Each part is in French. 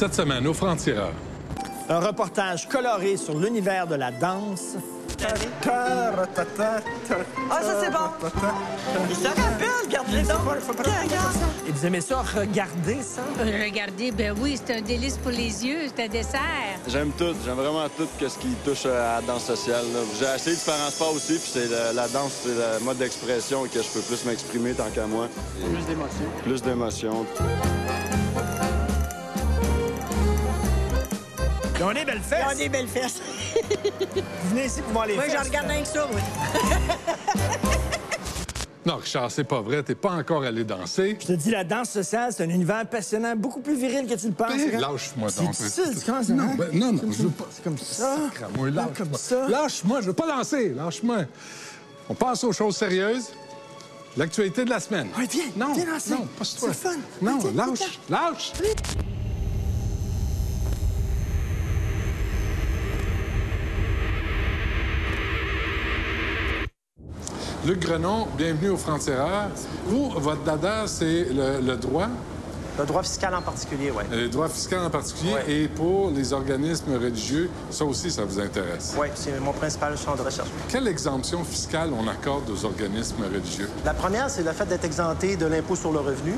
Cette semaine, au franc-tireur. Un reportage coloré sur l'univers de la danse. Ah, ça, c'est bon. Il se rappelle, regarde-les donc. Et vous aimez ça, regarder ça? Regardez, ben oui, c'est un délice pour les yeux, c'est un dessert. J'aime tout. J'aime vraiment tout ce qui touche à la danse sociale. J'ai essayé de faire un sport aussi, puis c'est la, la danse, c'est le mode d'expression que je peux plus m'exprimer tant qu'à moi. Plus d'émotion. Plus d'émotion. Ils ont des belles fesses. Ils ont des belles fesses. Vous venez ici pour voir les Moi, fesses. j'en regarde rien que ça, moi. Non, Richard, c'est pas vrai. T'es pas encore allé danser. Je te dis, la danse sociale, c'est un univers passionnant, beaucoup plus viril que tu le penses. Ben, hein? Lâche-moi C'est donc. difficile, tu commences, Non, hein? ben, non, non, C'est je veux pas. C'est comme ça. Lâche-moi. Lâche-moi, je veux pas danser. Lâche-moi. On passe aux choses sérieuses. L'actualité de la semaine. Ouais, viens, Non, viens danser. non, pas toi. C'est fun. Non, Viens, lâche, lâche. Luc Grenon, bienvenue au Franc-Tireur. Vous, votre dada, c'est le, le droit, Le droit fiscal en particulier, oui. le droit fiscal en particulier, Ouais. et pour les organismes religieux, ça aussi, ça vous intéresse? Oui, c'est mon principal champ de recherche. Quelle exemption fiscale on accorde aux organismes religieux? La première, c'est le fait d'être exempté de l'impôt sur le revenu.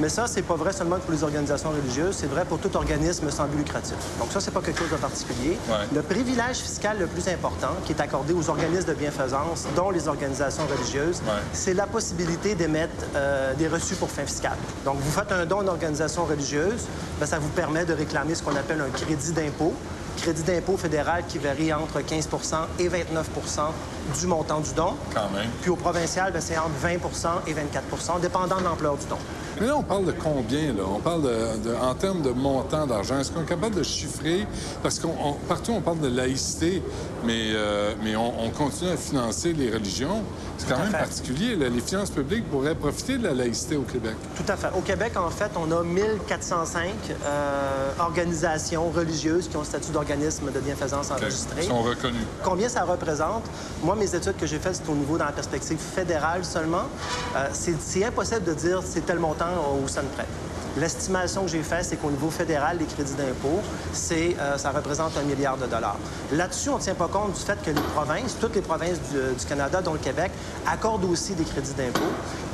Mais ça, c'est pas vrai seulement pour les organisations religieuses, c'est vrai pour tout organisme sans but lucratif. Donc ça, c'est pas quelque chose de particulier. Ouais. Le privilège fiscal le plus important qui est accordé aux organismes de bienfaisance, dont les organisations religieuses, Ouais. c'est la possibilité d'émettre euh, des reçus pour fin fiscale. Donc vous faites un don à une organisation religieuse, ben, ça vous permet de réclamer ce qu'on appelle un crédit d'impôt. Crédit d'impôt fédéral qui varie entre 15% et 29% du montant du don. Quand même. Puis au provincial, ben, c'est entre 20% et 24% dépendant de l'ampleur du don. Mais là, on parle de combien, là? On parle de, de- en termes de montant d'argent. Est-ce qu'on est capable de chiffrer? Parce qu'on on- partout, on parle de laïcité, mais, euh, mais on, on continue à financer les religions. C'est quand même fait. particulier. là. Les finances publiques pourraient profiter de la laïcité au Québec. Tout à fait. Au Québec, en fait, on a 1405 euh, organisations religieuses qui ont le statut d'organisme de bienfaisance enregistré. Ils sont reconnus. Combien ça représente? Moi, mes études que j'ai faites, c'est au niveau dans la perspective fédérale seulement. Euh, c'est c'est impossible de dire c'est tel montant au centre près. L'estimation que j'ai faite, c'est qu'au niveau fédéral, les crédits d'impôt, c'est, euh, ça représente un milliard de dollars. Là-dessus, on ne tient pas compte du fait que les provinces, toutes les provinces du, du Canada, dont le Québec, accordent aussi des crédits d'impôt.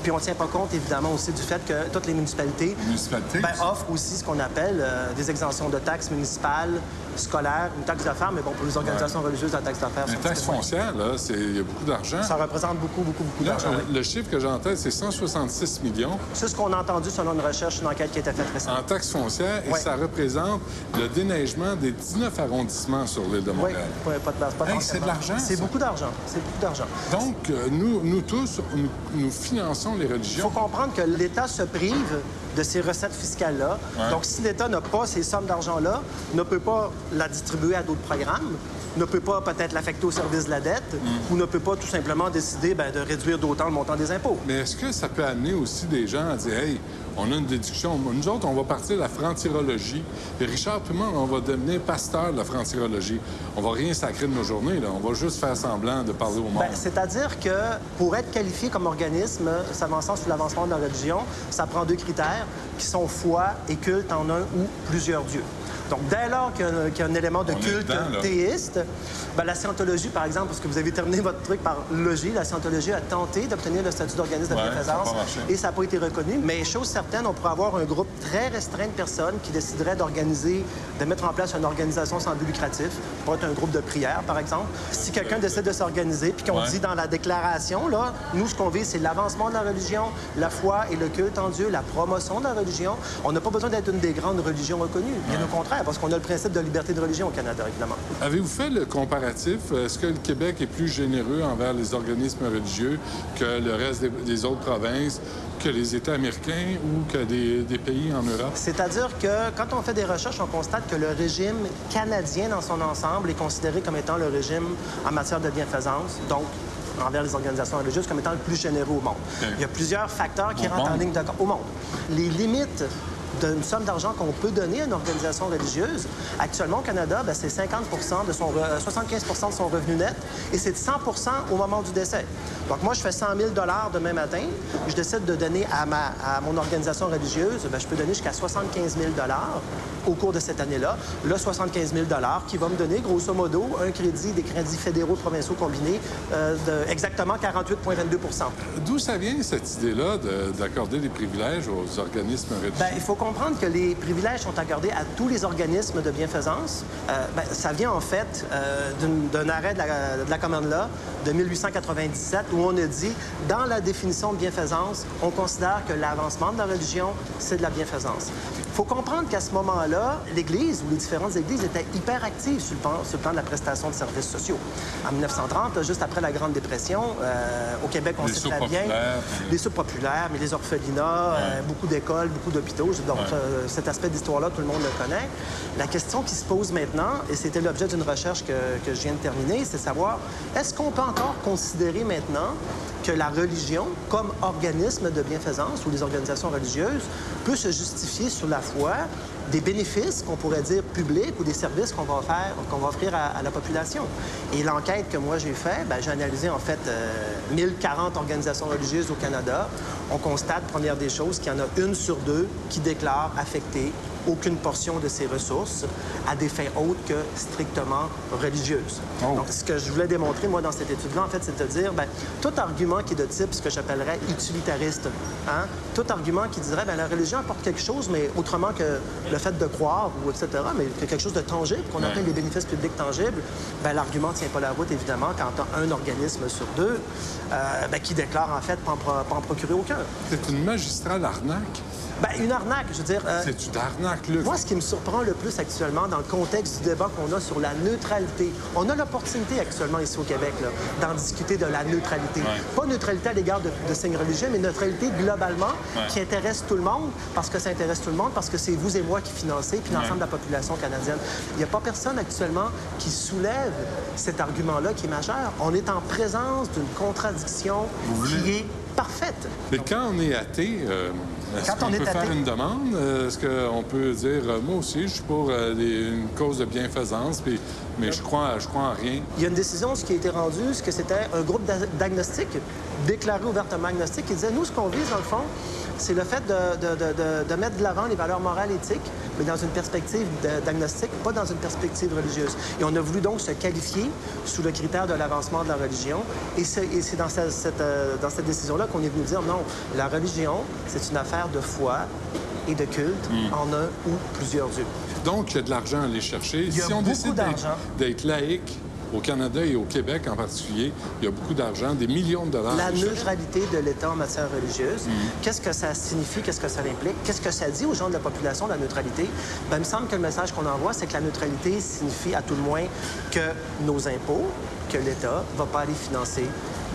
Puis on ne tient pas compte, évidemment, aussi du fait que toutes les municipalités Municipalités ben, offrent aussi ce qu'on appelle euh, des exemptions de taxes municipales, scolaires, une taxe d'affaires, mais bon, pour les organisations religieuses, la taxe d'affaires, c'est un taxes petit peu moins. foncières, là, c'est- il y a beaucoup d'argent. Ça représente beaucoup, beaucoup, beaucoup d'argent. euh, oui. le chiffre que tête, c'est 166 millions C'est ce qu'on a entendu selon une recherche, une enquête qui a été faite récemment. en taxes foncières et Ouais. ça représente le déneigement des 19 arrondissements sur l'île de Montréal. oui, pas de base, pas Hey, forcément. c'est de l'argent, C'est beaucoup d'argent. C'est beaucoup d'argent. Donc, euh, nous, nous tous, nous, nous finançons les Il faut religions. comprendre que l'État se prive de ces recettes fiscales-là. Ouais. Donc, si l'État n'a pas ces sommes d'argent-là, ne peut pas la distribuer à d'autres programmes, ne peut pas peut-être l'affecter au service de la dette, Mm. ou ne peut pas tout simplement décider ben, de réduire d'autant le montant des impôts. Mais est-ce que ça peut amener aussi des gens à dire, hey, on a une déduction. Nous autres, on va partir de la franc-tirologie. Et Richard, monde, on va devenir pasteur de la franc-tirologie. On va rien sacrer de nos journées, là. On va juste faire semblant de parler au monde. Ben, C'est-à-dire que pour être qualifié comme organisme s'avançant sous l'avancement de la religion, ça prend deux critères qui sont foi et culte en un ou plusieurs dieux. Donc, dès lors qu'il y, a un- qu'il y a un élément de On culte dedans, théiste, ben, la scientologie, par exemple, parce que vous avez terminé votre truc par logie, la scientologie a tenté d'obtenir le statut d'organisme de Ouais, bienfaisance et ça n'a pas été reconnu. Mais chose certaine, on pourrait avoir un groupe très restreint de personnes qui décideraient d'organiser, de mettre en place une organisation sans but lucratif, pour être un groupe de prière, par exemple. Si quelqu'un décide de s'organiser, puis qu'on Ouais. dit dans la déclaration, là, nous, ce qu'on vise, c'est l'avancement de la religion, la foi et le culte en Dieu, la promotion de la religion. On n'a pas besoin d'être une des grandes religions reconnues. Bien au contraire, parce qu'on a le principe de liberté de religion au Canada, évidemment. Avez-vous fait le comparatif? Est-ce que le Québec est plus généreux envers les organismes religieux que le reste des, autres provinces, que les États américains ou que des, des pays en Europe? C'est-à-dire que quand on fait des recherches, on constate que le régime canadien dans son ensemble est considéré comme étant le régime en matière de bienfaisance, donc envers les organisations religieuses, comme étant le plus généreux au monde. Il y a plusieurs facteurs qui Au rentrent en monde? ligne de compte au monde. Les limites d'une somme d'argent qu'on peut donner à une organisation religieuse. Actuellement, au Canada, ben, c'est 50 de son 75 de son revenu net et c'est 100% au moment du décès. Donc, moi, je fais 100 000 demain matin. Je décide de donner à, ma, à mon organisation religieuse, ben, je peux donner jusqu'à 75 000 au cours de cette année-là. Le 75 000 qui va me donner, grosso modo, un crédit des crédits fédéraux provinciaux combinés euh, de exactement 48,22 D'où ça vient, cette idée-là d'accorder des privilèges aux organismes religieux? Bien, il faut comprendre que les privilèges sont accordés à tous les organismes de bienfaisance. Euh, ben, ça vient, en fait, euh, d'un arrêt de la, de la Common Law de 1897 où on a dit, dans la définition de bienfaisance, on considère que l'avancement de la religion, c'est de la bienfaisance. Il faut comprendre qu'à ce moment-là, l'Église ou les différentes Églises étaient hyper actives sur le, plan, sur le plan de la prestation de services sociaux. En 1930, juste après la Grande Dépression, euh, au Québec, on sait très bien... Les sous populaires, mais les orphelinats, euh, beaucoup d'écoles, beaucoup d'hôpitaux. Donc, euh, cet aspect d'histoire-là, tout le monde le connaît. La question qui se pose maintenant, et c'était l'objet d'une recherche que, que je viens de terminer, c'est savoir, est-ce qu'on peut encore considérer maintenant que la religion, comme organisme de bienfaisance ou les organisations religieuses, peut se justifier sur la foi des bénéfices qu'on pourrait dire publics ou des services qu'on va offrir à, la population. Et l'enquête que moi j'ai faite, ben, j'ai analysé en fait 1040 euh, organisations religieuses au Canada. On constate, première des choses, qu'il y en a une sur deux qui déclare affecter aucune portion de ses ressources à des fins autres que strictement religieuses. Oh. Donc, ce que je voulais démontrer, moi, dans cette étude-là, en fait, c'est de dire, bien, tout argument qui est de type, ce que j'appellerais utilitariste, hein, tout argument qui dirait, bien, la religion apporte quelque chose, mais autrement que le fait de croire, ou etc., mais quelque chose de tangible, qu'on appelle des bénéfices publics tangibles, bien, l'argument ne tient pas la route, évidemment, quand tu as un organisme sur deux euh, bien, qui déclare, en fait, pas en, en procurer aucun. C'est une magistrale arnaque. Bien, une arnaque, je veux dire. Euh, c'est une arnaque, là. Moi, ce qui me surprend le plus actuellement dans le contexte du débat qu'on a sur la neutralité, on a l'opportunité actuellement ici au Québec d'en discuter de la neutralité. Pas neutralité à l'égard de, signes religieux, mais neutralité globalement qui intéresse tout le monde parce que ça intéresse tout le monde, parce que c'est vous et moi qui financez, puis l'ensemble de la population canadienne. Il n'y a pas personne actuellement qui soulève cet argument-là qui est majeur. On est en présence d'une contradiction qui est parfaite. Mais quand on est athée, euh, est-ce qu'on peut faire une demande? Est-ce qu'on peut dire, euh, moi aussi, je suis pour euh, une cause de bienfaisance, puis, mais je crois, je crois en rien? Il y a une décision, ce qui a été rendue, ce que c'était un groupe d'agnostiques déclaré ouvertement agnostique qui disait, nous, ce qu'on vise, dans le fond, c'est le fait de, mettre de l'avant les valeurs morales et éthiques, mais dans une perspective d'agnostic, pas dans une perspective religieuse. Et on a voulu donc se qualifier sous le critère de l'avancement de la religion. Et c'est dans cette, euh, dans cette décision-là qu'on est venu dire non, la religion, c'est une affaire de foi et de culte hmm. en un ou plusieurs dieux. Donc, il y a de l'argent à aller chercher. si on décide d'être laïque, au Canada et au Québec en particulier, il y a beaucoup d'argent, des millions de dollars. La neutralité de l'État en matière religieuse, mm. qu'est-ce que ça signifie, qu'est-ce que ça implique, qu'est-ce que ça dit aux gens de la population, la neutralité? Ben, il me semble que le message qu'on envoie, c'est que la neutralité signifie à tout le moins que nos impôts, que l'État ne va pas aller financer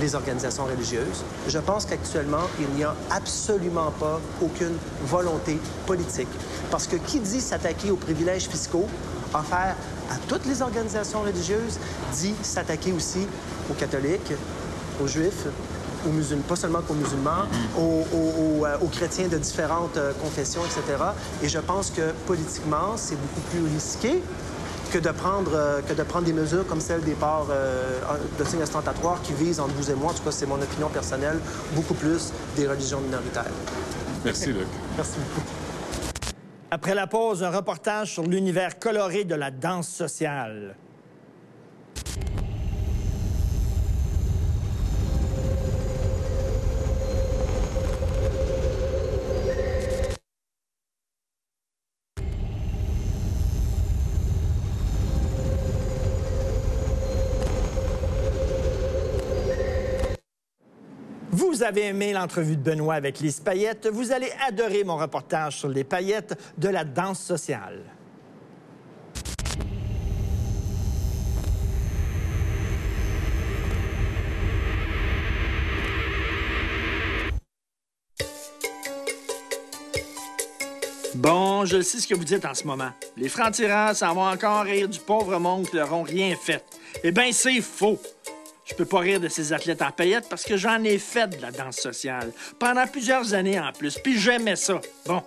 les organisations religieuses. Je pense qu'actuellement, il n'y a absolument pas aucune volonté politique. Parce que qui dit s'attaquer aux privilèges fiscaux offerts à toutes les organisations religieuses, dit s'attaquer aussi aux catholiques, aux juifs, aux musulmans, pas seulement aux musulmans, mm-hmm. euh, aux, chrétiens de différentes euh, confessions, etc. Et je pense que politiquement, c'est beaucoup plus risqué que de prendre, euh, que de prendre des mesures comme celle des parts de signes ostentatoires qui visent, entre vous et moi, en tout cas c'est mon opinion personnelle, beaucoup plus des religions minoritaires. Merci, Luc. Merci beaucoup. Après la pause, un reportage sur l'univers coloré de la danse sociale. vous avez aimé l'entrevue de Benoît avec Lise Payette, vous allez adorer mon reportage sur les paillettes de la danse sociale. Bon, je sais ce que vous dites en ce moment. Les francs-tireurs s'en vont encore rire du pauvre monde qui leur ont rien fait. Eh bien, c'est faux. Je peux pas rire de ces athlètes en paillettes parce que j'en ai fait de la danse sociale. Pendant plusieurs années en plus, puis j'aimais ça. Bon,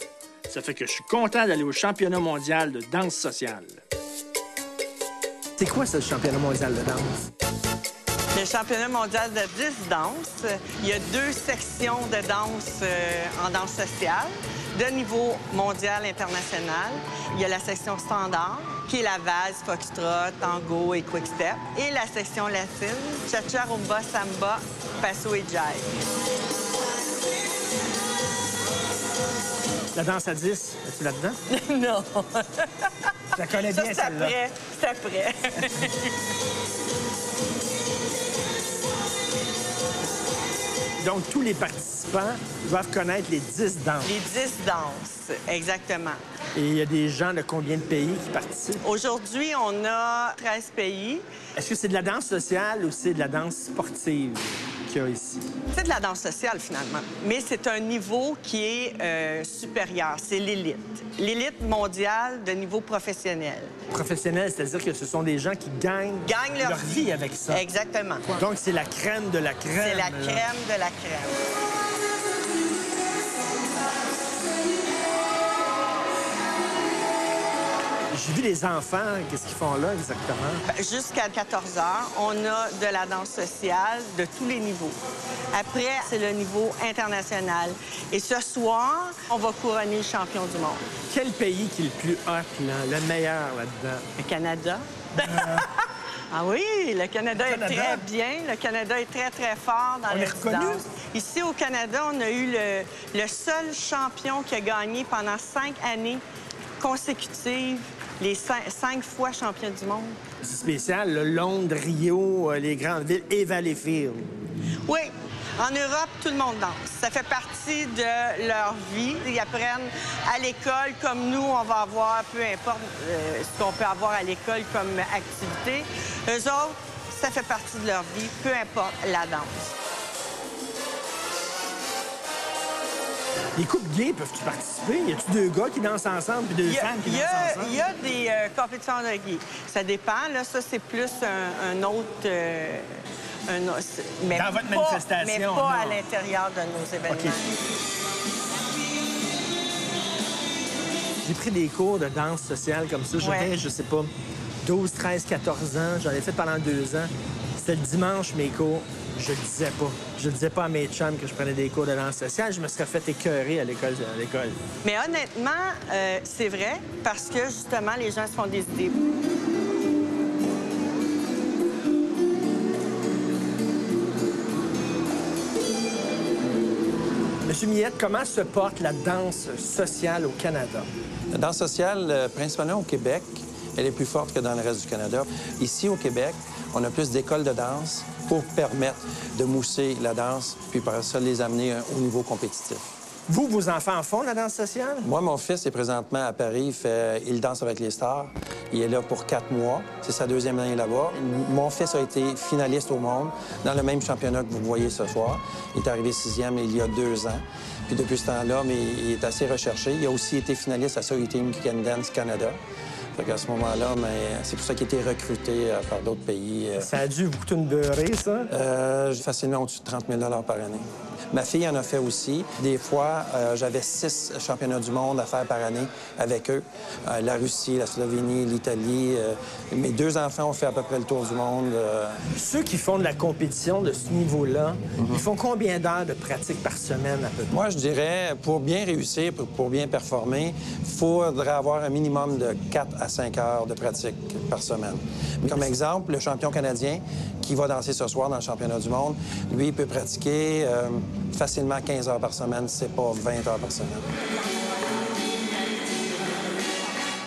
Ça fait que je suis content d'aller au championnat mondial de danse sociale. C'est quoi ce championnat mondial de danse? Le championnat mondial de 10 danses, il y a deux sections de danse euh, en danse sociale de niveau mondial international. Il y a la section standard, qui est la valse, foxtrot, tango et quick-step, et la section latine, cha-cha, rumba, samba, passo et jive. La danse à 10, es-tu là-dedans? non. Je la connais bien, c'est celle-là. après. C'est après. Donc, tous les participants doivent connaître les 10 danses. Les 10 danses, exactement. Et il y a des gens de combien de pays qui participent? Aujourd'hui, on a 13 pays. Est-ce que c'est de la danse sociale ou c'est de la danse sportive? Qu'il y a ici? C'est de la danse sociale, finalement. Mais c'est un niveau qui est euh, supérieur. C'est l'élite. L'élite mondiale de niveau professionnel. Professionnel, c'est-à-dire que ce sont des gens qui gagnent, Gagnent leur, vie avec ça. Exactement. Donc, c'est la crème de la crème. C'est la là. crème de la crème. J'ai vu les enfants, qu'est-ce qu'ils font là exactement? Ben, Jusqu'à 14 heures, on a de la danse sociale de tous les niveaux. Après, c'est le niveau international. Et ce soir, on va couronner le champion du monde. Quel pays qui est le plus hot, là, le meilleur là-dedans? Le Canada. ah oui, le Canada. Canada. est très bien. Le Canada est très, très fort dans On reconnu? danses. Ici, au Canada, on a eu le, le seul champion qui a gagné pendant cinq années consécutives les cinq, cinq fois champion du monde. C'est spécial, le Londres, Rio, euh, les grandes villes et Valleyfield. Oui. En Europe, tout le monde danse. Ça fait partie de leur vie. Ils apprennent à l'école comme nous, on va avoir, peu importe euh, ce qu'on peut avoir à l'école comme activité. Eux autres, ça fait partie de leur vie, peu importe la danse. Les couples gays peuvent-tu participer? Y a-tu deux gars qui dansent ensemble puis deux a, femmes qui dansent a- ensemble? il y a des euh, compétitions de gays. Ça dépend. Là, ça, c'est plus un, un autre... euh, un mais Dans votre pas- manifestation, Mais pas non. à l'intérieur de nos événements. J'ai pris des cours de danse sociale comme ça. J'avais, Ouais. je sais pas, 12, 13, 14 ans. J'en ai fait pendant deux ans. C'était le dimanche, mes cours. Je le disais pas. Je le disais pas à mes chums que je prenais des cours de danse sociale. Je me serais fait écœurer à l'école. À l'école. Mais honnêtement, euh, c'est vrai parce que justement, les gens se font des idées. Monsieur Millette, comment se porte la danse sociale au Canada? La danse sociale, euh, principalement au Québec, elle est plus forte que dans le reste du Canada. Ici, au Québec, on a plus d'écoles de danse pour permettre de mousser la danse, puis par ça, les amener euh, au niveau compétitif. Vous, vos enfants font la danse sociale? Moi, mon fils est présentement à Paris. Il, fait- il danse avec les stars. Il est là pour quatre mois. C'est sa deuxième année là-bas. Mon fils a été finaliste au monde dans le même championnat que vous voyez ce soir. Il est arrivé sixième il y a deux ans. Puis depuis ce temps-là, mais il est assez recherché. Il a aussi été finaliste à Soul Team Can Dance Canada. Fait ce moment-là, mais c'est pour ça qu'il a été recruté euh, par d'autres pays. euh, Ça a dû vous coûter une beurrée, ça? euh, facilement au-dessus de 30 000 par année. Ma fille en a fait aussi. Des fois, euh, j'avais six championnats du monde à faire par année avec eux. Euh, la Russie, la Slovénie, l'Italie. euh, mes deux enfants ont fait à peu près le tour du monde. euh, Ceux qui font de la compétition de ce niveau-là, Mhm. ils font combien d'heures de pratique par semaine à peu près? Moi, je dirais, pour bien réussir, pour, pour bien performer, il faudrait avoir un minimum de 4 à 5 heures de pratique par semaine. Comme exemple, le champion canadien qui va danser ce soir dans le championnat du monde, lui, il peut pratiquer euh, facilement 15 heures par semaine, c'est pas 20 heures par semaine.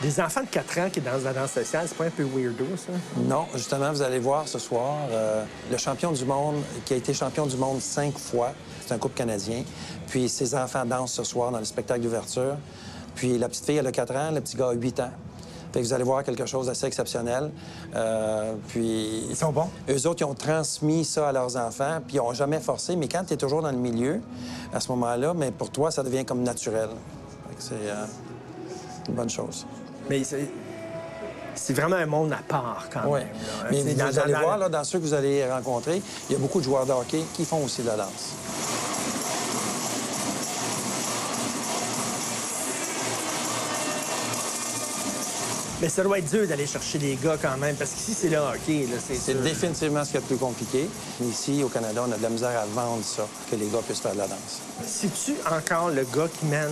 Des enfants de 4 ans qui dansent la danse sociale, c'est pas un peu weirdo, ça? Non, justement, vous allez voir ce soir, euh, le champion du monde, qui a été champion du monde cinq fois, c'est un couple canadien. Puis ses enfants dansent ce soir dans le spectacle d'ouverture. Puis la petite fille, elle a 4 ans, le petit gars a 8 ans. Fait que vous allez voir quelque chose d'assez exceptionnel. Euh, puis... Ils sont bons? Eux autres, ils ont transmis ça à leurs enfants, puis ils n'ont jamais forcé. Mais quand tu es toujours dans le milieu, à ce moment-là, mais pour toi, ça devient comme naturel. C'est euh, une bonne chose. Mais c'est... C'est vraiment un monde à part, quand même. là. Mais vous, dans- allez dans- voir, là, dans ceux que vous allez rencontrer, il y a beaucoup de joueurs de hockey qui font aussi de la danse. Mais ça doit être dur d'aller chercher des gars quand même, parce qu'ici, c'est le hockey. là, C'est définitivement ce qu'il y a de plus compliqué. Ici, au Canada, on a de la misère à vendre ça, que les gars puissent faire de la danse. C'est-tu encore le gars qui mène?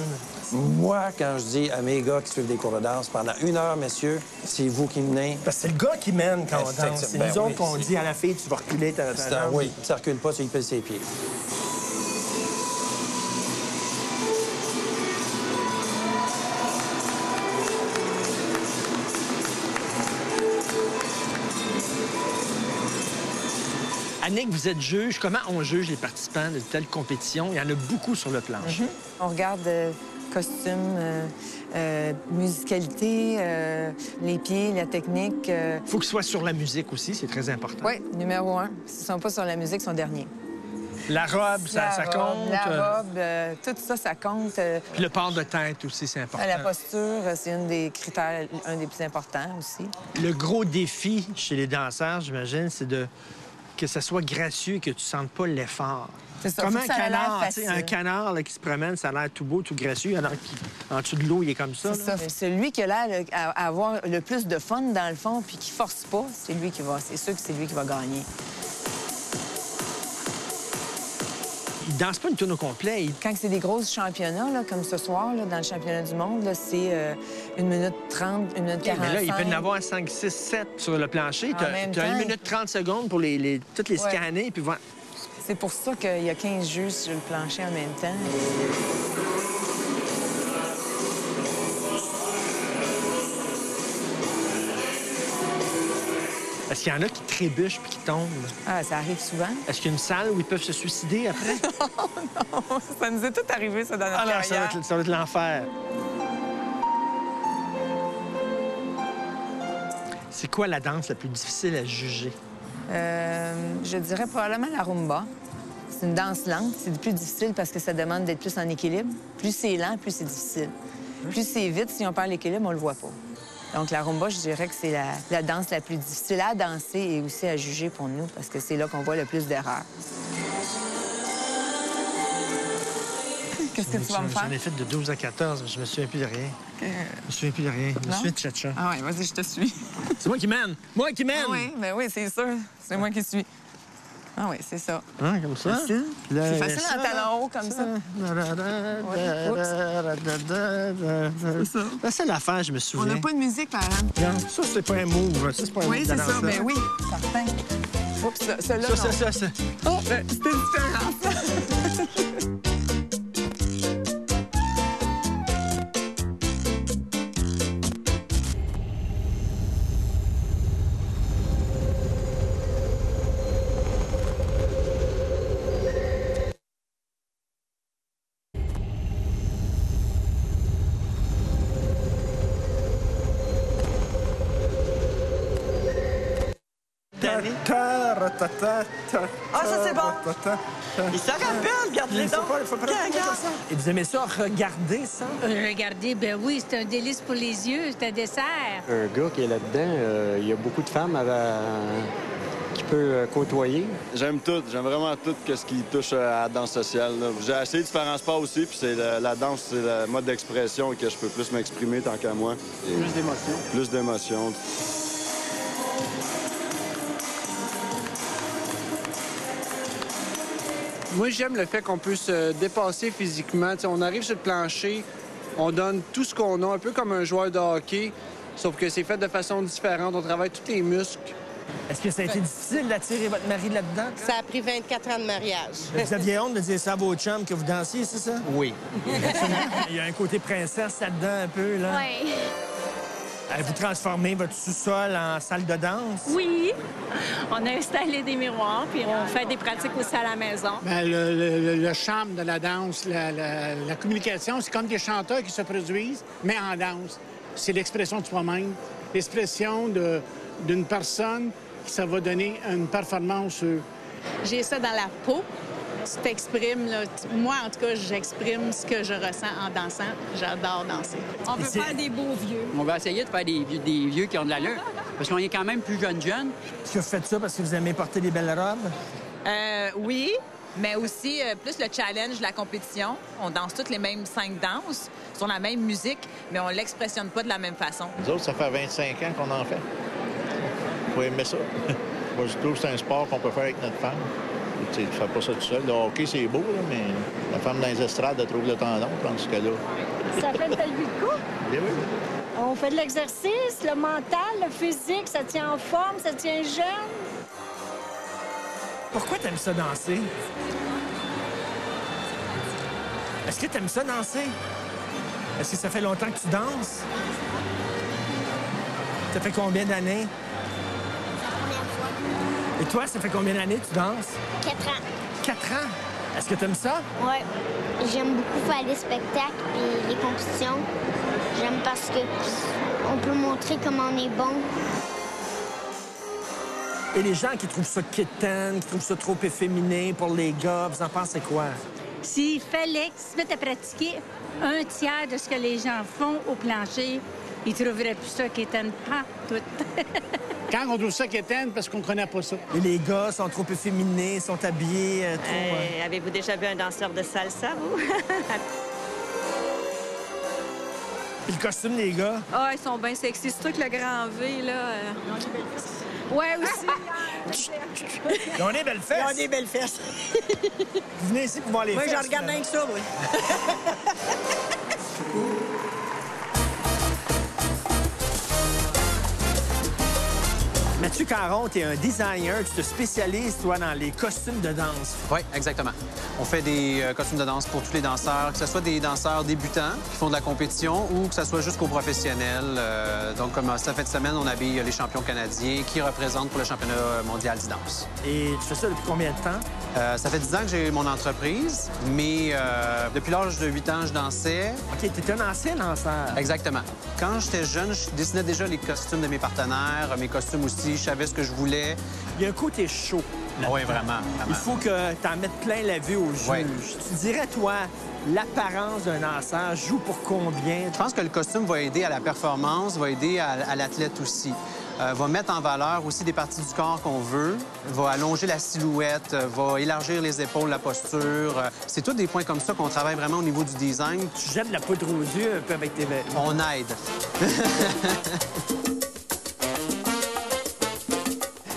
Moi, quand je dis à mes gars qui suivent des cours de danse, pendant une heure, messieurs, c'est vous qui menez. Parce que c'est le gars qui mène quand on danse. C'est Ben nous autres oui, qu'on dit à la fille, tu vas reculer ta, ta un- oui, ça recule pas, tu lui pèles ses pieds. Annick, vous êtes juge. Comment on juge les participants de telles compétitions? Il y en a beaucoup sur le plancher. On regarde euh, costume, euh, euh, musicalité, euh, les pieds, la technique. Il faut que ce soit sur la musique aussi, c'est très important. Oui, numéro un. S'ils sont pas sur la musique, ils sont derniers. La robe, ça, la ça robe, compte. La robe, euh, tout ça, ça compte. Puis le port de tête aussi, c'est important. la posture, c'est un des critères, un des plus importants aussi. Le gros défi chez les danseurs, j'imagine, c'est de que ça soit gracieux et que tu sentes pas l'effort. C'est ça, Comme un ça canard, un canard là, qui se promène, ça a l'air tout beau, tout gracieux, alors qu'en dessous de l'eau, il est comme ça. C'est. Celui qui a l'air à avoir le plus de fun dans le fond, puis qui force pas, c'est lui qui va. C'est sûr que c'est lui qui va gagner. Il danse pas une tourne au complet. Quand c'est des grosses championnats, là, comme ce soir, là, dans le championnat du monde, c'est euh, 1 minute 30, 1 minute 45. Mais là, il peut y en avoir 5, 6, 7 sur le plancher. Tu as 1 temps, minute 30 secondes pour les, les- toutes les Ouais. scanner. Puis. C'est pour ça qu'il y a 15 juges sur le plancher en même temps. Est-ce qu'il y en a qui trébuchent puis qui tombent? Ah, ça arrive souvent. Est-ce qu'il y a une salle où ils peuvent se suicider après? ça nous est tout arrivé, ça, dans notre Ah non, ça va carrière. être, ça va être l'enfer. C'est quoi la danse la plus difficile à juger? Euh, je dirais probablement la rumba. C'est une danse lente. C'est plus difficile parce que ça demande d'être plus en équilibre. Plus c'est lent, plus c'est difficile. Plus c'est vite, si on perd l'équilibre, on le voit pas. Donc la rumba, je dirais que c'est la, la danse la plus difficile à danser et aussi à juger pour nous parce que c'est là qu'on voit le plus d'erreurs. Qu'est-ce que tu vas me faire? J'en ai fait de 12 à 14, mais je me souviens plus de rien. Je me souviens plus de rien. Je me souviens de Tcha-Tcha. Ah oui, vas-y, je te suis. C'est moi qui mène! Moi qui mène! oui, ben oui, c'est sûr. C'est moi qui suis. Ah oui, c'est ça. Hein, comme ça? C'est facile ça, en talon haut comme ça. La seule affaire, je me On souviens. n'a pas de musique, par exemple. Ça, c'est pas un move. Ça, c'est pas un Oui, c'est ça. Ben oui, certain. Oups, ça- celui-là, Ça, ça, ça, ça. Oh, c'était différent. Ah, ça, c'est bon. Il se rappelle, regarde-les donc. Et vous aimez ça, regarder ça? Regardez, ben oui, c'est un délice pour les yeux, c'est un dessert. Un gars qui est là-dedans, euh, il y a beaucoup de femmes à- qui peut euh, côtoyer. J'aime tout. J'aime vraiment tout ce qui touche à la danse sociale. J'ai essayé différents sports aussi, puis c'est la, la danse, c'est le mode d'expression que je peux plus m'exprimer tant qu'à moi. Et Plus d'émotion. plus d'émotions. Moi, j'aime le fait qu'on puisse se dépasser physiquement. On arrive sur le plancher, on donne tout ce qu'on a, un peu comme un joueur de hockey, sauf que c'est fait de façon différente. On travaille tous les muscles. Est-ce que ça a été difficile d'attirer votre mari là-dedans? Ça a pris 24 ans de mariage. Vous aviez honte de dire ça à vos chums que vous dansiez, c'est ça? Oui. Il y a un côté princesse là-dedans un peu, là. Oui. Euh, Vous transformez votre sous-sol en salle de danse? Oui. On a installé des miroirs, puis on fait des pratiques aussi à la maison. Ben, le, le- le charme de la danse, la, la- la communication, c'est comme des chanteurs qui se produisent, mais en danse. C'est l'expression de soi-même, l'expression d'une personne qui ça va donner une performance. J'ai ça dans la peau. Tu t'exprimes, là. Tu- Moi, en tout cas, j'exprime ce que je ressens en dansant. J'adore danser. On veut faire des beaux vieux. On va essayer de faire des vieux, des vieux qui ont de l'allure. Parce qu'on est quand même plus jeunes jeunes. Est-ce que vous faites ça parce que vous aimez porter des belles robes? Euh, oui, Mais aussi, euh, plus le challenge la compétition. On danse toutes les mêmes cinq danses sur la même musique, mais on l'expressionne pas de la même façon. Nous autres, ça fait 25 ans qu'on en fait. faut aimer ça. Moi, je trouve que c'est un sport qu'on peut faire avec notre femme. Tu ne fais pas ça tout seul. Le hockey, c'est beau, là, mais la femme dans les estrades, elle trouve le tendon, tandis que là... Ça fait une belle vie de couple. Bien oui. On fait de l'exercice, le mental, le physique, ça tient en forme, ça tient jeune. Pourquoi t'aimes ça danser? Est-ce que t'aimes ça danser? Est-ce que ça fait longtemps que tu danses? Ça fait combien d'années? Et toi, ça fait combien d'années que tu danses? Quatre ans. Quatre ans? Est-ce que t'aimes ça? Ouais. J'aime beaucoup faire les spectacles et les compétitions. J'aime parce que on peut montrer comment on est bon. Et les gens qui trouvent ça kitten, qui trouvent ça trop efféminé pour les gars, vous en pensez quoi? S'il fallait qu'ils se mettent à pratiquer un tiers de ce que les gens font au plancher, ils trouveraient plus ça qui pas tout. Quand on trouve ça quétaine, parce qu'on connaît pas ça. Et les gars sont trop efféminés, sont habillés euh, trop... euh, Avez-vous déjà vu un danseur de salsa, vous? Puis le costume des gars? Ah, ils sont bien sexy. C'est que le grand V, là. euh, Ouais, aussi. Ils ont des belles fesses. Ils ont des belles fesses. Vous venez ici pour voir les Moi, fesses. j'en regarde rien que ça, moi. Mathieu Caron, tu es un designer, tu te spécialises, toi, dans les costumes de danse. Oui, exactement. On fait des euh, costumes de danse pour tous les danseurs, que ce soit des danseurs débutants qui font de la compétition ou que ce soit jusqu'aux professionnels. Euh, donc, comme ça fait de semaine, on habille les champions canadiens qui représentent pour le championnat mondial de danse. Et tu fais ça depuis combien de temps? Euh, ça fait 10 ans que j'ai mon entreprise, mais euh, depuis l'âge de 8 ans, je dansais. OK, tu étais un ancien danseur. Exactement. Quand j'étais jeune, je dessinais déjà les costumes de mes partenaires, mes costumes aussi, je savais ce que je voulais. Il y a un côté chaud. Oui, vraiment, Il vraiment. faut que tu en mettes plein la vue au juge. Ouais. Tu dirais, toi, l'apparence d'un danseur joue pour combien? Je pense que le costume va aider à la performance, va aider à, à l'athlète aussi. Euh, va mettre en valeur aussi des parties du corps qu'on veut, va allonger la silhouette, euh, va élargir les épaules, la posture. Euh, C'est tous des points comme ça qu'on travaille vraiment au niveau du design. Tu jettes de la poudre aux yeux un peu avec tes vêtements. On aide.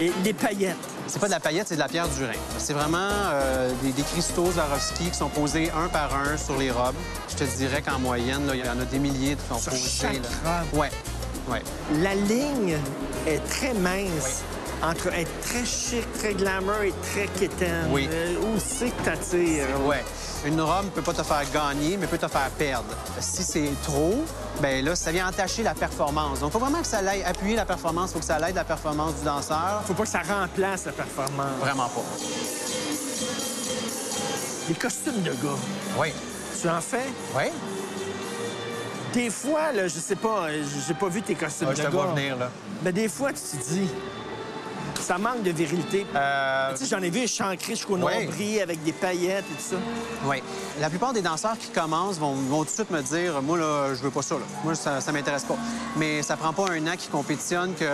Et les paillettes. C'est pas de la paillette, c'est de la pierre du Rhin. C'est vraiment euh, des, des cristaux Swarovski qui sont posés un par un sur les robes. Je te dirais qu'en moyenne, là, il y en a des milliers qui sont Sur posés. chaque là. robe? Ouais, La ligne est très mince entre être très chic, très glamour et très quétaine. Oui. Euh, où c'est que t'attires? Ouais. Une robe peut pas te faire gagner, mais peut te faire perdre. Si c'est trop, ben là, ça vient entacher la performance. Donc, il faut vraiment que ça l'aille appuyer la performance, il faut que ça l'aide la performance du danseur. Faut pas que ça remplace la performance. Vraiment pas. Les costumes de gars. Oui. Tu en fais? Oui. Des fois, là, je sais pas, euh, j'ai pas vu tes costumes Ouais, de je te gars. vois venir, là. Mais des fois, tu te dis, ça manque de virilité. Tu sais, j'en ai vu échancré jusqu'au Euh, nombril avec des paillettes et tout ça. Oui. La plupart des danseurs qui commencent vont, vont tout de suite me dire Moi, là, je veux pas ça. Là. Moi, ça, ça m'intéresse pas. Mais ça prend pas un an qu'ils compétitionnent que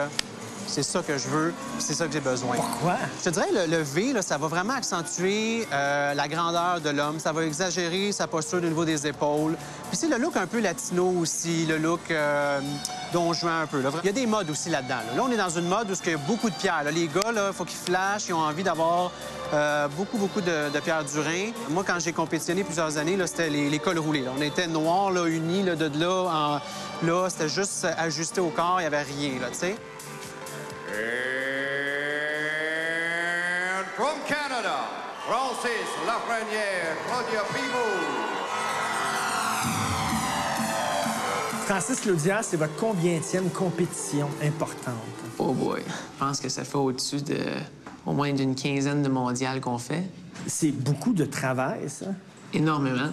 c'est ça que je veux, c'est ça que j'ai besoin. Pourquoi? Je te dirais, le, le V, là, ça va vraiment accentuer euh, la grandeur de l'homme. Ça va exagérer sa posture au niveau des épaules. Puis c'est le look un peu latino aussi, le look euh, don juan un peu. là. Il y a des modes aussi là-dedans. Là, Là, on est dans une mode où il y a beaucoup de pierres. là. Les gars, il faut qu'ils flashent, ils ont envie d'avoir euh, beaucoup, beaucoup de, de pierres du Rhin. Moi, quand j'ai compétitionné plusieurs années, c'était les, les cols roulés. On était noirs, unis, de là, en... là, c'était juste ajusté au corps, il n'y avait rien, là, tu sais. And from Canada, Francis Lafrenière, Claudia Primo. Francis Claudia, c'est votre combienième compétition importante? Oh boy. Je pense que ça fait au-dessus de au moins d'une quinzaine de mondiales qu'on fait. C'est beaucoup de travail, ça? Énormément.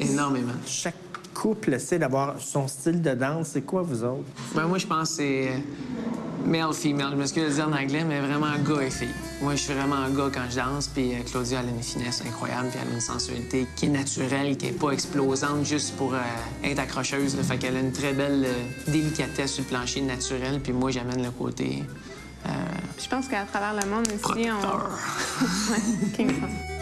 Énormément. Chaque couple essaie d'avoir son style de danse. C'est quoi, vous autres? Ben, moi, je pense que c'est euh, male-female. Je m'excuse de dire en anglais, mais vraiment gars et fille. Moi, je suis vraiment un gars quand je danse, puis euh, Claudia, elle a une finesse incroyable, puis elle a une sensualité qui est naturelle, qui est pas explosante juste pour euh, être accrocheuse. là. Fait qu'elle a une très belle euh, délicatesse sur le plancher naturel, puis moi, j'amène le côté... euh, Je pense qu'à travers le monde aussi, on.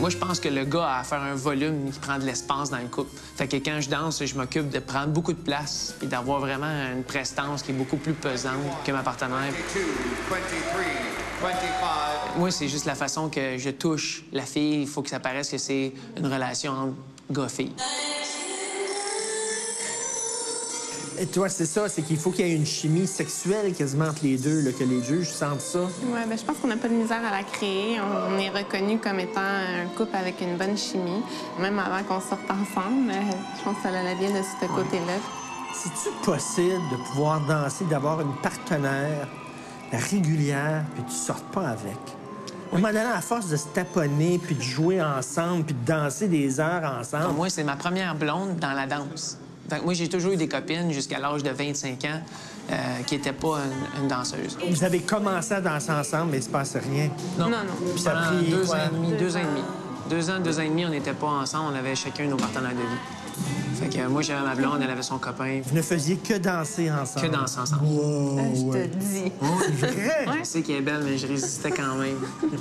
Moi, je pense que le gars a à faire un volume qui prend de l'espace dans le couple. Fait que quand je danse, je m'occupe de prendre beaucoup de place et d'avoir vraiment une prestance qui est beaucoup plus pesante que ma partenaire. 22, 23, 25. Moi, c'est juste la façon que je touche la fille. Il faut que ça paraisse que c'est une relation entre gars-fille. Et toi, c'est ça, c'est qu'il faut qu'il y ait une chimie sexuelle quasiment entre les deux, là, que les juges sentent ça. Ouais, ben, je pense qu'on n'a pas de misère à la créer. On est reconnu comme étant un couple avec une bonne chimie, même avant qu'on sorte ensemble. Je pense que ça allait bien de ce côté-là. C'est-tu possible de pouvoir danser, d'avoir une partenaire régulière, puis tu sortes pas avec? Un moment donné, à force de se taponner, puis de jouer ensemble, puis de danser des heures ensemble. Moi, c'est ma première blonde dans la danse. Fait que moi, j'ai toujours eu des copines jusqu'à l'âge de 25 ans euh, qui n'étaient pas une, une danseuse. Vous avez commencé à danser ensemble, mais il se passe rien. Non. Non, non. Puis ça a pris deux quoi? ans et demi. Deux ans et demi. Deux ans, deux ans et demi, on n'était pas ensemble. On avait chacun nos partenaires de vie. Fait que moi, j'avais ma blonde, elle avait son copain. Vous ne faisiez que danser ensemble? Que danser ensemble. Wow, Ah, je ouais. te dis. Je sais qu'elle est belle, mais je résistais quand même.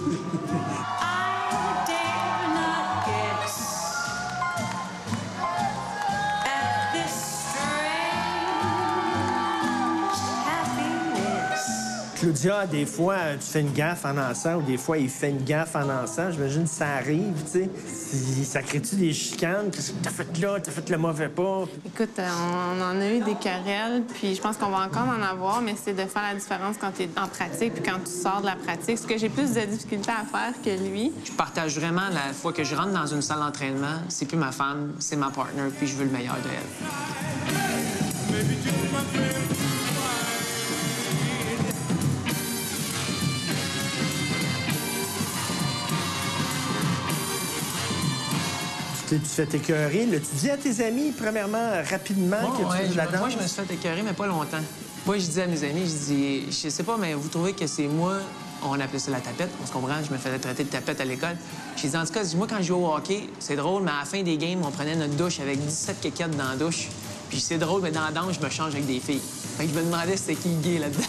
Claudia, des fois, tu fais une gaffe en dansant, ou des fois, il fait une gaffe en dansant. J'imagine que ça arrive, tu sais. Si- Ça crée-tu des chicanes? Qu'est-ce que t'as fait là? T'as fait le mauvais pas? Écoute, on en a eu des querelles, puis je pense qu'on va encore en avoir, mais c'est de faire la différence quand tu es en pratique puis quand tu sors de la pratique. Ce que j'ai plus de difficultés à faire que lui. Je partage vraiment la fois que je rentre dans une salle d'entraînement, c'est plus ma femme, c'est ma partner, puis je veux le meilleur de Tu tu fais t'écœurer. là. Tu dis à tes amis, premièrement, rapidement, Bon, que tu ouais, fais de la danse? moi, je me suis fait écœurer, mais pas longtemps. Moi, je dis à mes amis, je dis, je sais pas, mais vous trouvez que c'est moi, on appelait ça la tapette, on se comprend, je me faisais traiter de tapette à l'école. Je dis, en tout cas, moi, quand je jouais au hockey, c'est drôle, mais à la fin des games, on prenait notre douche avec 17 kékettes dans la douche. Puis c'est drôle, mais dans la danse, je me change avec des filles. Fait que je me demandais c'était qui le gay là-dedans.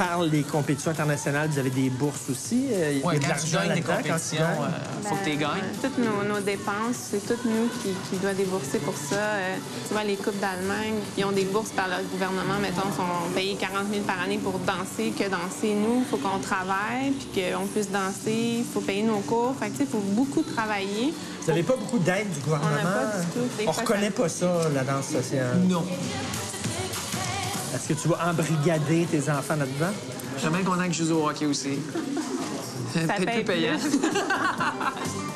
Parle des compétitions internationales, vous avez des bourses aussi. euh, il y a de quand tu l'argent gagnes des là-dedans, quand tu compétitions, gagnes. euh, faut que tu gagnes. Ben, Toutes nos, nos dépenses, c'est toutes nous qui, qui doit débourser pour ça. Euh, tu vois, les coupes d'Allemagne, ils ont des bourses par leur gouvernement, mettons, sont payés 40 000 par année pour danser, que danser. Nous, il faut qu'on travaille, puis qu'on puisse danser, il faut payer nos cours. Fait il faut beaucoup travailler. Vous n'avez pas beaucoup d'aide du gouvernement? On n'a pas du tout. Des On fois, reconnaît ça- pas ça, la danse sociale. Non. Est-ce que tu vas embrigader tes enfants là-dedans? Je suis bien content que je joue au hockey aussi. Peut-être paye plus payant. plus.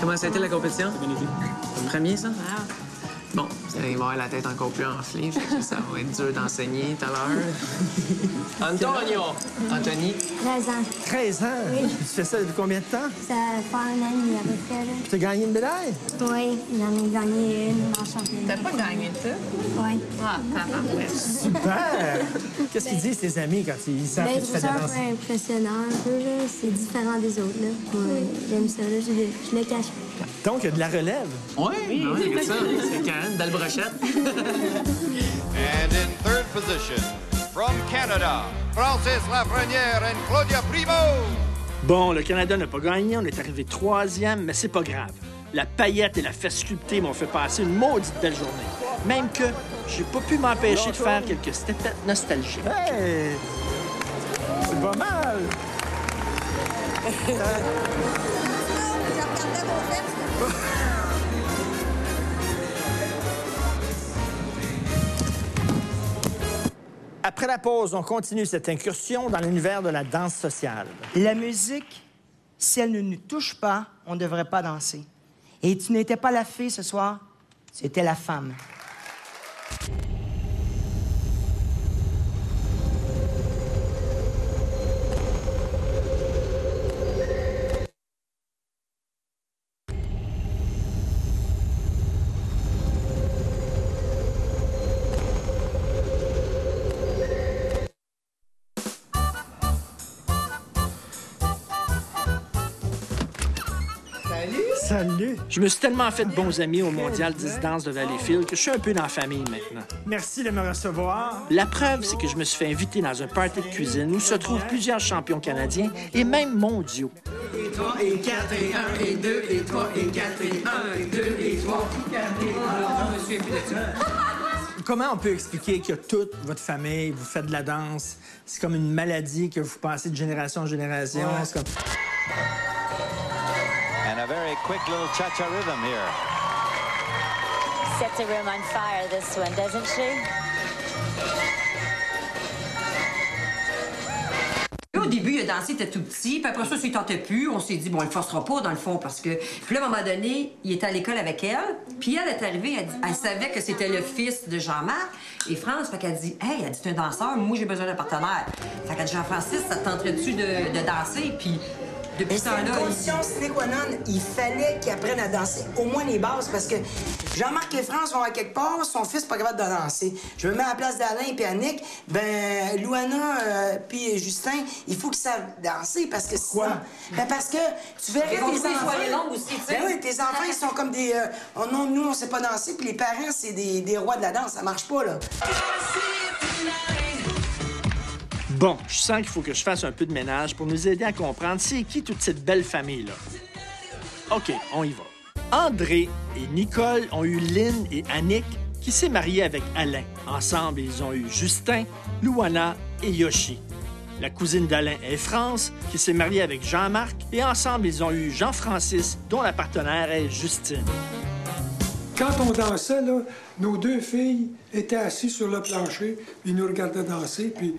Comment ça a été la compétition? Le premier, ça? Bon, vous allez voir la tête encore plus enflée, fait que ça va être dur d'enseigner tout à l'heure. Antonio! Anthony? 13 ans. 13 ans? Oui. Tu fais ça depuis combien de temps? Ça fait un an et demi à peu près. là. Tu as gagné une médaille? Oui, j'en ai gagné une le championnat. T'as pas gagné ça? Oui. Ah. Super! Qu'est-ce qu'ils disent tes amis quand ils savent Ben, que tu fais de la un danse? peu impressionnant, un peu, là. C'est différent des autres, là. Ouais, J'aime ça, là. Je, le- je le cache pas. Donc, il y a de la relève. Oui, oui, regarde ça. C'est Karen, belle brochette. And in third position, from Canada, Francis Lafrenière and Claudia Primo. Bon, le Canada n'a pas gagné, on est arrivé troisième, mais c'est pas grave. La paillette et la fesse sculptée m'ont fait passer une maudite belle journée. Même que j'ai pas pu m'empêcher de faire quelques stepettes nostalgiques. Hey! C'est pas mal! Après la pause, on continue cette incursion dans l'univers de la danse sociale. La musique, si elle ne nous touche pas, on ne devrait pas danser. Et tu n'étais pas la fille ce soir, tu étais la femme. Salut! Je me suis tellement fait de bons amis au Mondial 10 danse de Valleyfield que je suis un peu dans la famille maintenant. Merci de me recevoir. La preuve, c'est que je me suis fait inviter dans un party de cuisine où se trouvent plusieurs champions canadiens et même mondiaux. Et 3 et 4 et 1 et 2 et 3 et 4 et 1 et 2 et 3 et 1. Je me suis plus de ça. Comment on peut expliquer que toute votre famille, vous faites de la danse, c'est comme une maladie que vous passez de génération en génération? Ouais. C'est comme... A quick little cha-cha rhythm here. Sets the room on fire, this one, doesn't she? Au début, il a dansé, il était tout petit, puis après ça, s'il tentait plus, on s'est dit, bon, il le forcera pas, dans le fond, parce que. Puis là, à un moment donné, il était à l'école avec elle, puis elle est arrivée, elle, dit- elle savait que c'était le fils de Jean-Marc, et France, fait qu'elle dit, hey, elle dit, t'es un danseur, moi, j'ai besoin d'un partenaire. Fait qu'elle dit, Jean-Francis, ça te tenterait-tu de, de danser? Puis depuis Mais ce c'est une temps-là, il- condition sine qua non. Il fallait qu'il apprenne à danser au moins les bases parce que Jean-Marc et France vont à quelque part, son fils n'est pas capable de danser. Je me mets à la place d'Alain et Annick. Ben, Louana euh, puis Justin, il faut qu'ils savent danser parce que sinon... Ben parce que tu verrais les enfants... aussi, tu sais. Ben oui, tes enfants, ils sont comme des... euh, oh non, nous, on sait pas danser, puis les parents, c'est des, des rois de la danse. Ça marche pas, là. Bon, je sens qu'il faut que je fasse un peu de ménage pour nous aider à comprendre c'est qui toute cette belle famille-là. OK, on y va. André et Nicole ont eu Lynn et Annick qui s'est mariée avec Alain. Ensemble, ils ont eu Justin, Louana et Yoshi. La cousine d'Alain est France, qui s'est mariée avec Jean-Marc, et ensemble, ils ont eu Jean-Francis, dont la partenaire est Justine. Quand on dansait, là, nos deux filles étaient assises sur le plancher, ils nous regardaient danser. Puis,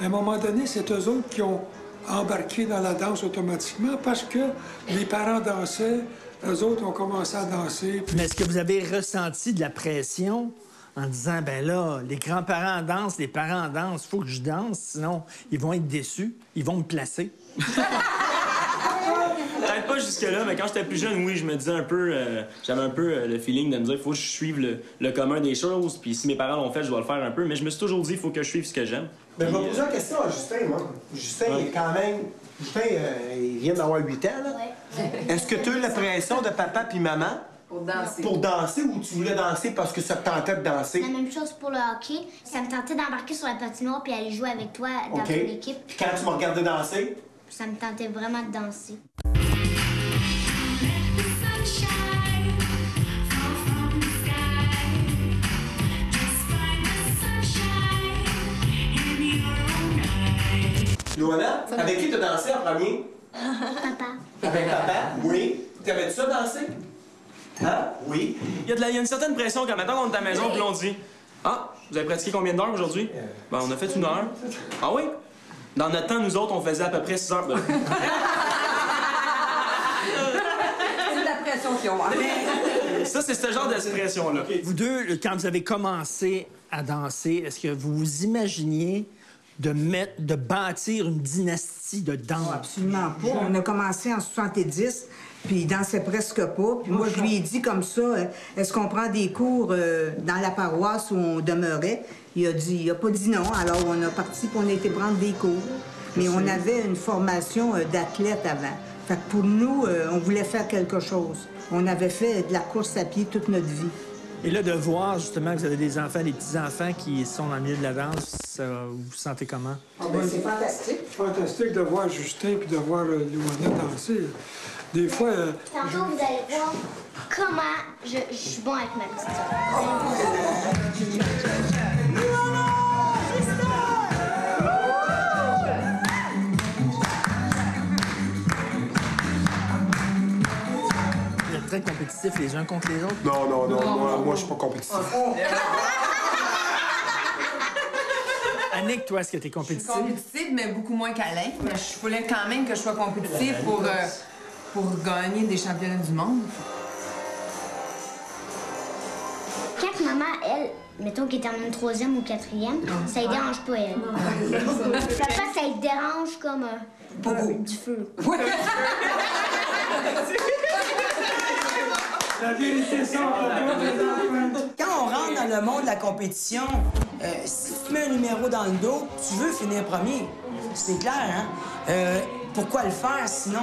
à un moment donné, c'est eux autres qui ont embarqué dans la danse automatiquement parce que les parents dansaient, eux autres ont commencé à danser. Mais est-ce que vous avez ressenti de la pression en disant, ben là, les grands-parents dansent, les parents dansent, faut que je danse, sinon ils vont être déçus, ils vont me placer? Peut-être pas jusque-là, mais quand j'étais plus jeune, oui, je me disais un peu, euh, j'avais un peu euh, le feeling de me dire, il faut que je suive le, le commun des choses, puis si mes parents l'ont fait, je dois le faire un peu, mais je me suis toujours dit, il faut que je suive ce que j'aime. Mais je vais poser la question à Justin, moi. Justin, il est quand même. Justin, euh, il vient d'avoir 8 ans, là. Est-ce que tu as eu la pression de papa puis maman? Pour danser. Pour danser ou tu voulais danser parce que ça te tentait de danser? La même chose pour le hockey. Ça me tentait d'embarquer sur la patinoire puis aller jouer avec toi dans OK. ton équipe. Puis quand tu m'as regardé danser? Ça me tentait vraiment de danser. Avec qui t'as dansé en premier? Papa. Avec papa? Oui. T'avais-tu ça dansé? Hein? Oui. Il y, a de la- il y a une certaine pression quand maintenant on est à la maison, puis on dit, ah, vous avez pratiqué combien d'heures aujourd'hui? Ben, on a fait une heure. Ah oui? Dans notre temps, nous autres, on faisait à peu près 6 heures. Ben, c'est de la pression qu'ils ont. Ça, c'est ce genre d'expression-là. Vous deux, quand vous avez commencé à danser, est-ce que vous vous imaginiez de mettre, de bâtir une dynastie de danse? Absolument pas. On a commencé en 70, puis il dansait presque pas. Puis moi, je lui ai dit comme ça, euh, est-ce qu'on prend des cours euh, dans la paroisse où on demeurait? Il a dit, il a pas dit non. Alors, on a parti, puis on a été prendre des cours. Mais on avait une formation euh, d'athlète avant. Fait que pour nous, euh, on voulait faire quelque chose. On avait fait de la course à pied toute notre vie. Et là, de voir justement que vous avez des enfants, des petits-enfants qui sont dans le milieu de la danse, ça, vous vous sentez comment? Ah ben, c'est fantastique. Fantastique de voir Justin puis de voir euh, Louana danser. Des fois, euh, Tantôt, vous allez voir comment je, je suis bon avec ma petite très compétitifs les uns contre les autres? Non, non, non. Moi, moi je suis pas compétitif. Annick, toi, est-ce que tu es Je suis compétitive? mais beaucoup moins qu'Alain. Mais je voulais quand même que je sois compétitive pour, euh, pour gagner des championnats du monde. Quand maman, elle, mettons qu'elle termine troisième ou quatrième, ça ne dérange pas, elle. Papa, ça lui dérange comme euh, du feu. la vérité sort. Quand on rentre dans le monde de la compétition, euh, si tu mets un numéro dans le dos, tu veux finir premier. C'est clair, hein? Euh, pourquoi le faire sinon?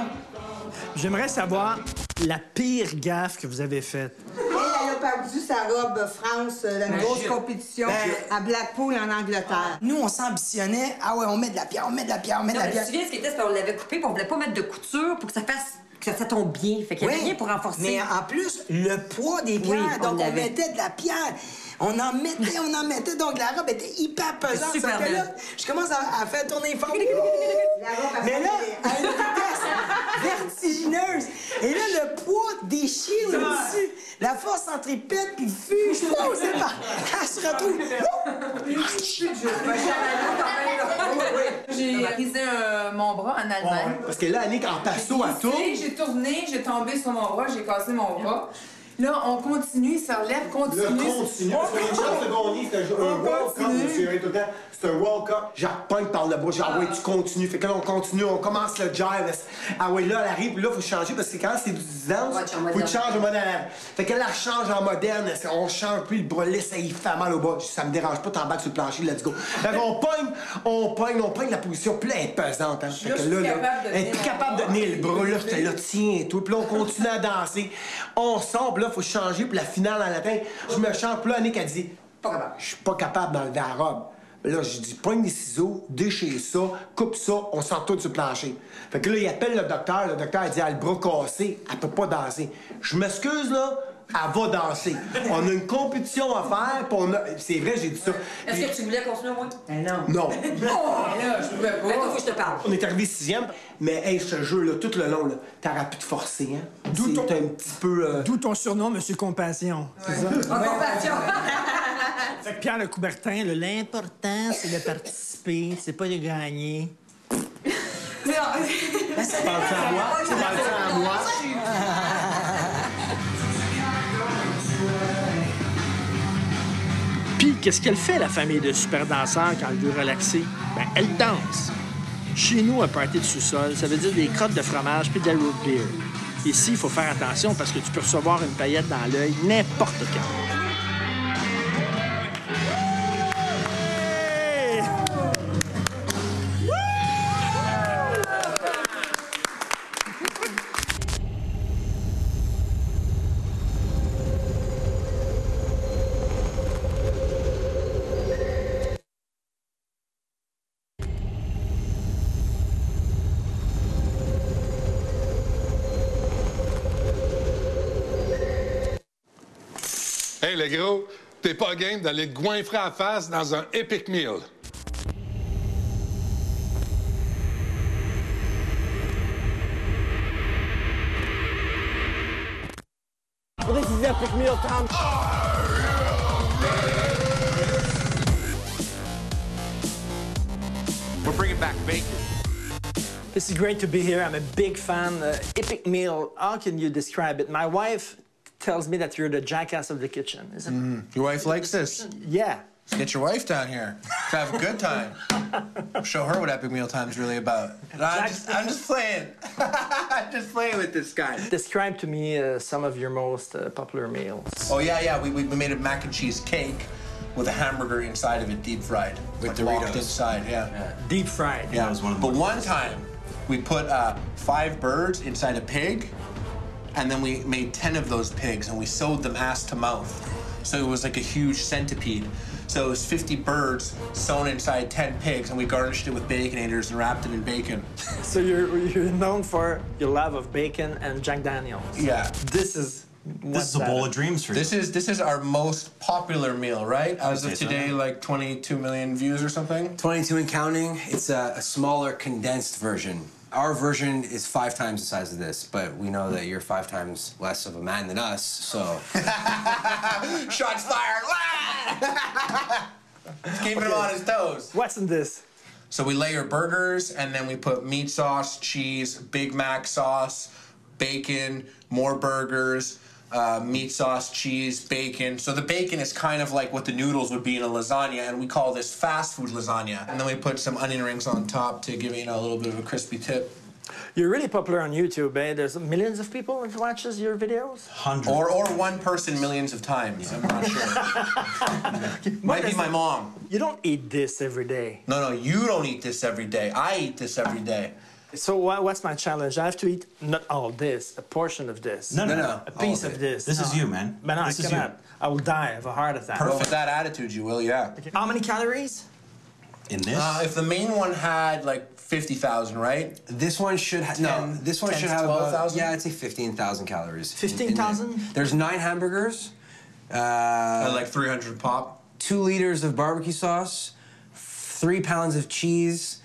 J'aimerais savoir la pire gaffe que vous avez faite? Elle, elle a perdu sa robe France, euh, la Ben, grosse compétition Ben- à Blackpool en Angleterre. Nous, on s'ambitionnait. Ah ouais, on met de la pierre, on met de la pierre, on met de la mais tu pierre. te souviens ce qui était, c'est qu'on l'avait coupé, puis on voulait pas mettre de couture pour que ça fasse que ça tombe bien. Fait qu'il y avait Oui, rien pour renforcer. Mais en plus, le poids des pierres, Oui, on donc on, mettait de la pierre. On en mettait, on en mettait, donc la robe était hyper pesante. Super que là, je commence à, à faire tourner fort. La robe, elle Mais là, à une vitesse vertigineuse. Et là, le poids déchire au-dessus. La force centripète, puis fuge. Oh, c'est pas. Elle se retrouve. J'ai brisé euh, mon bras en Allemagne. Parce que là, Annick, en passo à tout. J'ai j'ai tourné, j'ai tombé sur mon bras, j'ai cassé mon bras. Là, on continue, se relève, continue. Le continue. Parce de gagner, c'est un, continue. monsieur tout le temps. C'est un World Cup. J'appogne par le bras. J'ai ah ouais, tu continues. Fait que là, on continue, on commence le jive. Ah ouais, là, elle arrive, puis là, faut changer parce que quand c'est du dance, faut que changes en moderne. Fait qu'elle la change en moderne. On change, puis le bras lisse, ça il fait mal au bas. Ça me dérange pas, t'embarques sur le plancher, let's go. Fait qu'on pogne, on pogne, on pogne la position, puis là, elle est pesante. Hein. Fait Là, que je là, là, elle est plus capable de tenir le bras. Là, j'étais là, tiens, tout. Puis là, on continue à danser. On sort, puis là, faut changer, puis la finale en latin. Je me change, puis là, Annick a dit, je suis pas capable d'enlever la robe. Là, j'ai dit, pogne les ciseaux, déchire ça, coupe ça, on sort tout le plancher. Fait que là, il appelle le docteur. Le docteur, il dit, elle a le bras cassé, elle peut pas danser. Je m'excuse, là, elle va danser. On a une compétition à faire, puis on a... C'est vrai, j'ai dit ça. Est-ce que tu voulais continuer, moi? Ben non. Non. Oh, là, je pouvais Ben, toi, pas. faut que je te parle. On est arrivé sixième, mais hey, je te jure, là, tout le long, là, t'aurais pu te forcer, hein? D'où ton... un petit peu... euh, D'où ton surnom, Monsieur Compassion? C'est ça? En compassion. Fait que Pierre Le Coubertin, l'important, c'est de participer, c'est pas de gagner. Tu parles à moi? Tu parles à moi? Qu'est-ce qu'elle fait, la famille de super danseurs, quand elle veut relaxer? Ben, elle danse. Chez nous, un party de sous-sol, ça veut dire des crottes de fromage puis de la root beer. Ici, il faut faire attention parce que tu peux recevoir une paillette dans l'œil n'importe quand. Gros, t'es pas game d'aller te goinfrer en face dans un Epic Meal. We're bringing back bacon. This is great to be here. I'm a big fan. Uh, epic meal. How can you describe it? My wife tells me that you're the jackass of the kitchen. isn't it? Your wife likes this. Yeah. Get your wife down here. Let's have a good time. Show her what Epic Meal Time's really about. No, I'm, just, I'm just playing. I'm just playing with this guy. Describe to me uh, some of your most uh, popular meals. Oh, yeah, yeah. We, we made a mac and cheese cake with a hamburger inside of it, deep fried. With like locked Doritos. inside, yeah. Deep fried. Yeah, was one. but one time we put uh, five birds inside a pig, and then we made 10 of those pigs and we sewed them ass to mouth. So it was like a huge centipede. So it was 50 birds sewn inside 10 pigs, and we garnished it with baconators and wrapped it in bacon. So you're, you're known for your love of bacon and Jack Daniels. Yeah. This is. This is a bowl of dreams for you. This is this is our most popular meal, right? As say of so. today, like 22 million views or something. 22 and counting. It's a, a smaller, condensed version. Our version is five times the size of this, but we know that you're five times less of a man than us, so. Shots fired! Keeping him on his toes. What's in this? So we layer burgers, and then we put meat sauce, cheese, Big Mac sauce, bacon, more burgers, uh, meat sauce, cheese, bacon. So the bacon is kind of like what the noodles would be in a lasagna, and we call this fast food lasagna. And then we put some onion rings on top to give it you know, a little bit of a crispy tip. You're really popular on YouTube, eh? There's millions of people that watches your videos. Hundreds. Or, or one person millions of times. I'm not sure. Might be my mom. You don't eat this every day. No, no, you don't eat this every day. I eat this every day. So what's my challenge? I have to eat not all this, a portion of this. No, no, No, no. A piece of of it. this. This is you, man. But no, This I is you. cannot. I will die of a heart attack. Well, with that attitude, you will, yeah. How many calories? In this? Uh, if the main one had like 50,000, right? This one should have no. This one 10 should to have about 12,000? yeah, I'd say fifteen thousand calories. in- in 15,000? there. There's nine hamburgers. Uh, like 300 pop. Two liters of barbecue sauce, three pounds of cheese,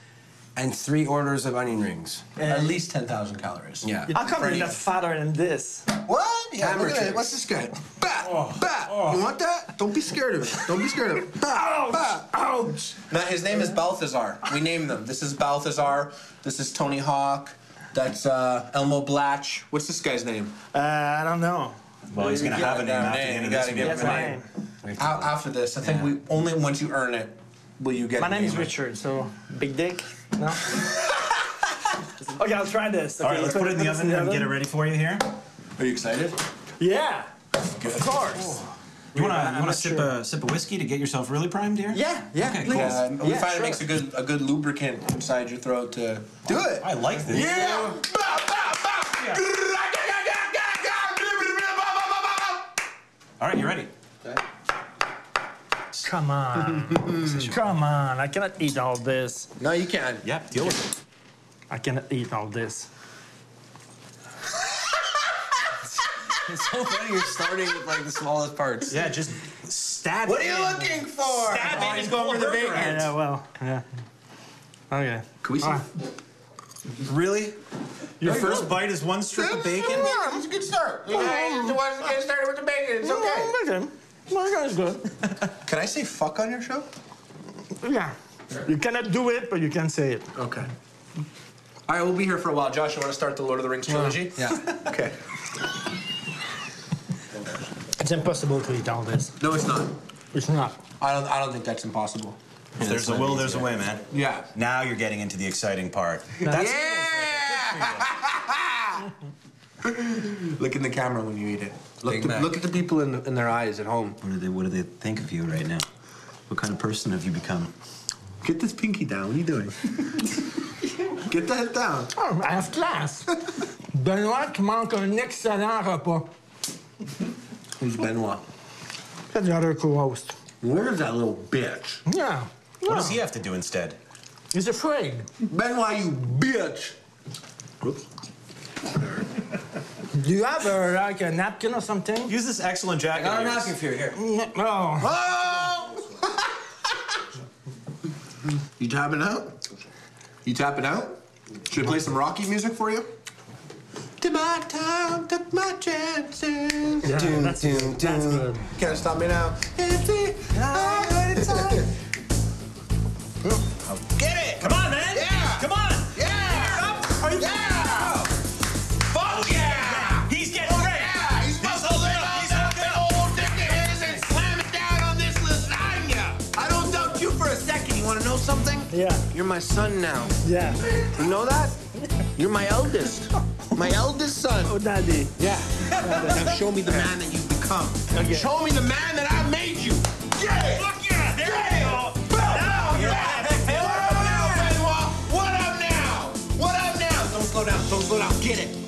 and three orders of onion rings. At least 10,000 calories. Yeah. How come Freddy. you're not fatter than this? What? Yeah, Hammer look at it. What's this guy? Bat, bat. You want that? Don't be scared of it. Don't be scared of it. Bat, bat. Ouch! Now, his name is Balthazar. We named them. This is Balthazar. This is Tony Hawk. That's uh, Elmo Blatch. What's this guy's name? Uh, I don't know. Well, he's gonna have a name after the end of this gotta give video. him a name. After this, I think we only once you earn it will you get. My a name is. Richard, so big dick? No? okay, I'll try this. All right, Okay, let's put it in the oven and get it ready for you here. Are you excited? Yeah, of course. You wanna you wanna sip sure. a sip of whiskey to get yourself really primed here? Yeah, yeah, Okay, please. cool. Yeah, we Yeah, find sure. it makes a good a good lubricant inside your throat to do it. I like this. Yeah. All right, you ready? Come on. Come on. I cannot eat all this. No, you can. Yeah, deal with it. I cannot eat all this. It's so funny. You're starting with like the smallest parts. Yeah, just stab it. What are you in. looking for? Stab it Oh, he's and going pull for a the bacon. out. Yeah, well, yeah. Okay. Can we see? All right. Really? Your first bite is one strip of bacon? Yeah, it's a good start. Oh. You guys want to get started with the bacon? It's okay. Mm, okay. Okay, it's good. Can I say fuck on your show? Yeah. You cannot do it, but you can say it. Okay. All right, we'll be here for a while. Josh, you want to start the Lord of the Rings trilogy? Yeah. Okay. It's impossible to eat all this. No, it's not. It's not. I don't. I don't think that's impossible. If there's a will, there's a way, man. Yeah. Now you're getting into the exciting part. yeah. look in the camera when you eat it. Look, to, look at the people in, in their eyes at home. What do they What do they think of you right now? What kind of person have you become? Get this pinky down. What are you doing? Get that down. Oh, I have class. Benoît qui manque un excellent repas. Who's Benoit? That's the other co-host. Where's that little bitch? Yeah. What does he have to do instead? He's afraid. Benoit, you bitch. Oops. Do you have a, like a napkin or something? Use this excellent jacket. Got a of yours. napkin for you here. Mm, oh. oh! You tapping out? You tapping out? Should I play some Rocky music for you? To my time, took my chances. Yeah, Doom, that's, doom, that's doom. good. Can't stop me now. Empty, I heard it's Yeah. You're my son now. Yeah. You know that? You're my eldest. My eldest son. Oh, daddy. Yeah. now show me the man that you've become. Okay. Show me the man that I made you. Yeah! Fuck yeah! There Yeah! you go! Now you're What up now, Benoit? What up now? What up now? Don't slow down. Don't slow down. Get it.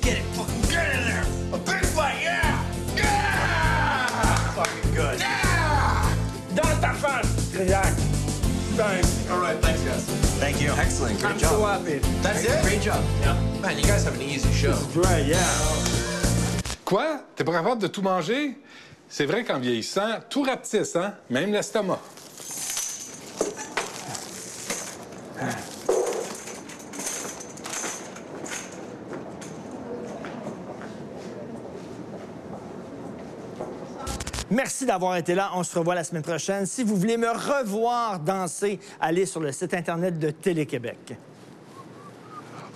Excellent. Great I'm job. so happy. That's it? Great job. Man, you guys have an easy show. Right, yeah. Quoi? T'es pas capable de tout manger? C'est vrai qu'en vieillissant, tout rapetisse, hein? Même l'estomac. Merci d'avoir été là. On se revoit la semaine prochaine. Si vous voulez me revoir danser, allez sur le site Internet de Télé-Québec.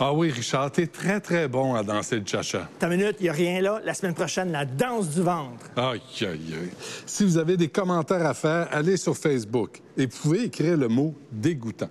Ah oui, Richard, t'es très, très bon à danser le cha-cha. Ta minute, il n'y a rien là. La semaine prochaine, la danse du ventre. Aïe, aïe, aïe. Si vous avez des commentaires à faire, allez sur Facebook et vous pouvez écrire le mot dégoûtant.